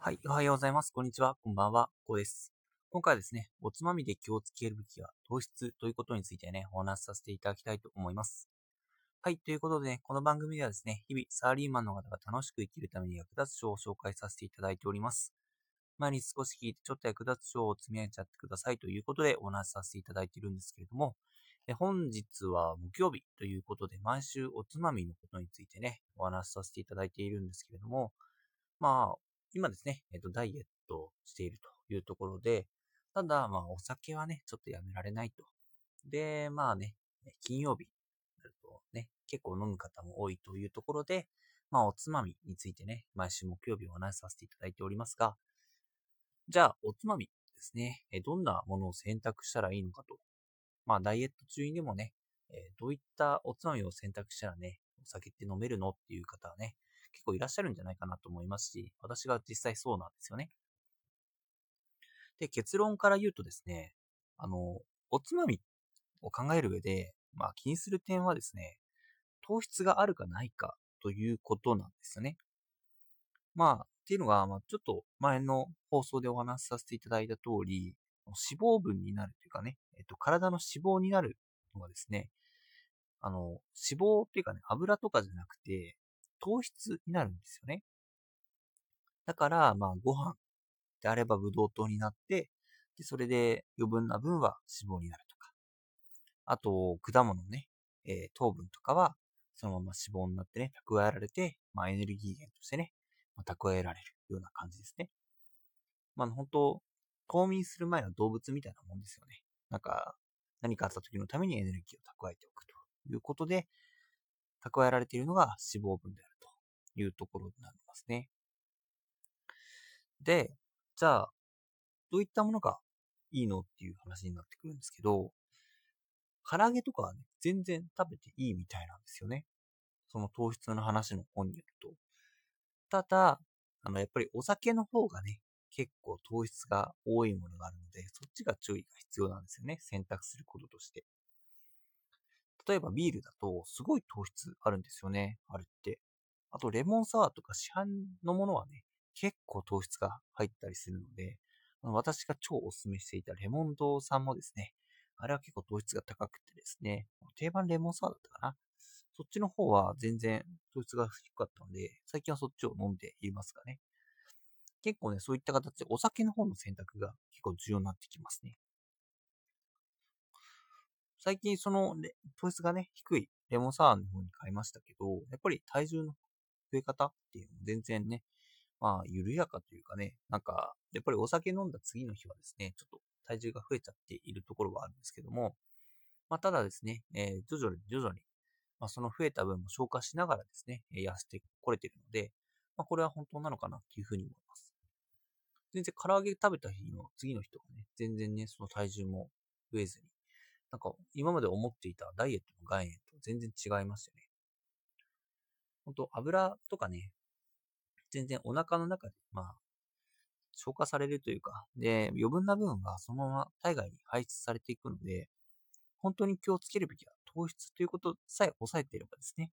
はい、おはようございます。こんにちは。こんばんは。こうです。今回はですね、おつまみで気をつけるべきは糖質ということについてね、お話しさせていただきたいと思います。はい、ということでね、この番組ではですね、日々サラリーマンの方が楽しく生きるために役立つ書を紹介させていただいております。毎日少し聞いてちょっと役立つ書を積み上げちゃってくださいということでお話しさせていただいているんですけれども、本日は木曜日ということで、毎週おつまみのことについてね、お話しさせていただいているんですけれども、まあ、今ですね、えっと、ダイエットしているというところで、ただ、まあ、お酒はね、ちょっとやめられないと。で、まあね、金曜日になるとね、結構飲む方も多いというところで、まあ、おつまみについてね、毎週木曜日お話しさせていただいておりますが、じゃあ、おつまみですね、どんなものを選択したらいいのかと。まあ、ダイエット中にでもね、どういったおつまみを選択したらね、お酒って飲めるのっていう方はね、結構いらっしゃるんじゃないかなと思いますし、私が実際そうなんですよね。で、結論から言うとですね、あの、おつまみを考える上で、まあ気にする点はですね、糖質があるかないかということなんですよね。まあ、っていうのが、まあちょっと前の放送でお話しさせていただいた通り、脂肪分になるというかね、えっと、体の脂肪になるのがですね、あの、脂肪っていうかね、油とかじゃなくて、糖質になるんですよね。だから、まあ、ご飯であればブドウ糖になって、で、それで余分な分は脂肪になるとか。あと、果物ね、えー糖分とかは、そのまま脂肪になってね、蓄えられて、まあ、エネルギー源としてね、まあ、蓄えられるような感じですね。まあ、本当冬眠する前の動物みたいなもんですよね。なんか、何かあった時のためにエネルギーを蓄えておくということで、蓄えられているのが脂肪分であるいうところになりますね。で、じゃあ、どういったものがいいのっていう話になってくるんですけど、唐揚げとかはね、全然食べていいみたいなんですよね。その糖質の話の本によると。ただ、あの、やっぱりお酒の方がね、結構糖質が多いものがあるので、そっちが注意が必要なんですよね。選択することとして。例えばビールだと、すごい糖質あるんですよね。あれって。あと、レモンサワーとか市販のものはね、結構糖質が入ったりするので、私が超お勧めしていたレモン堂さんもですね、あれは結構糖質が高くてですね、定番レモンサワーだったかな。そっちの方は全然糖質が低かったので、最近はそっちを飲んでいますかね。結構ね、そういった形でお酒の方の選択が結構重要になってきますね。最近その糖質がね、低いレモンサワーの方に買いましたけど、やっぱり体重の増え方？っていうのも全然ね、まあ、緩やかというかね、なんか、やっぱりお酒飲んだ次の日はですね、ちょっと体重が増えちゃっているところはあるんですけども、まあ、ただですね、えー徐々に徐々に、まあ、その増えた分も消化しながらですね、痩せてこれているので、まあ、これは本当なのかなっていうふうに思います。全然唐揚げ食べた日の次の日とかね、全然ね、その体重も増えずに、なんか今まで思っていたダイエットの概念と全然違いますよね。本当油とかね、全然お腹の中で、まあ、消化されるというか、で、余分な部分がそのまま体外に排出されていくので、本当に気をつけるべきは糖質ということさえ抑えていればですね、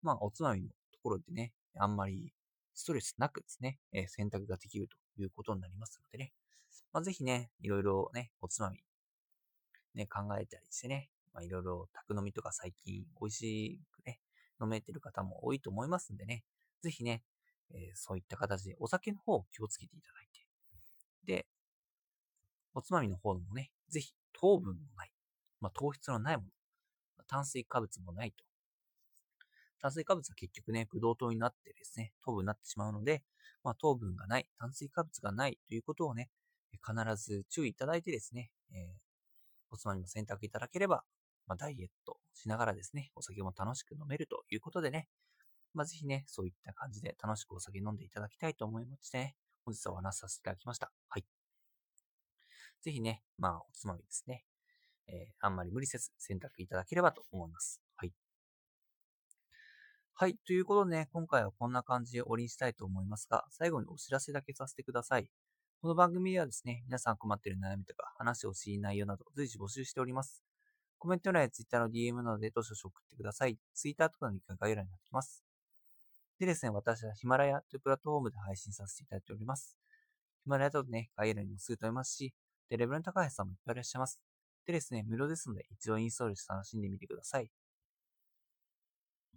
まあ、おつまみのところでね、あんまりストレスなくですね、えー選択ができるということになりますのでね、まあ、ぜひね、いろいろね、おつまみ、ね、考えたりしてね、まあ、いろいろ宅飲みとか最近美味しくね、飲めてる方も多いと思いますんでね、ぜひね、えーそういった形でお酒の方を気をつけていただいて、で、おつまみの方もね、ぜひ糖分のない、まあ、糖質のないもの、炭水化物もないと。炭水化物は結局ね、ブドウ糖になってですね、糖分になってしまうので、まあ、糖分がない、炭水化物がないということをね、必ず注意いただいてですね、えーおつまみも選択いただければ、まあ、ダイエットしながらですね、お酒も楽しく飲めるということでね、まあ、ぜひね、そういった感じで楽しくお酒飲んでいただきたいと思いましてね、本日はお話しさせていただきました。はい。ぜひね、まあ、おつまみですね、えーあんまり無理せず選択いただければと思います。はい。はい。ということでね、今回はこんな感じで終わりにしたいと思いますが、最後にお知らせだけさせてください。この番組ではですね、皆さん困っている悩みとか、話してほしい内容など随時募集しております。コメント欄や Twitter の DM などでどしどし送ってください。Twitter とかのリンクが概要欄になってきます。でですね、私はヒマラヤというプラットフォームで配信させていただいております。ヒマラヤだとね、概要欄にもすぐ飛べますし、で、レベルの高い人さんもいっぱいいらっしゃいます。でですね、無料ですので一度インストールして楽しんでみてください。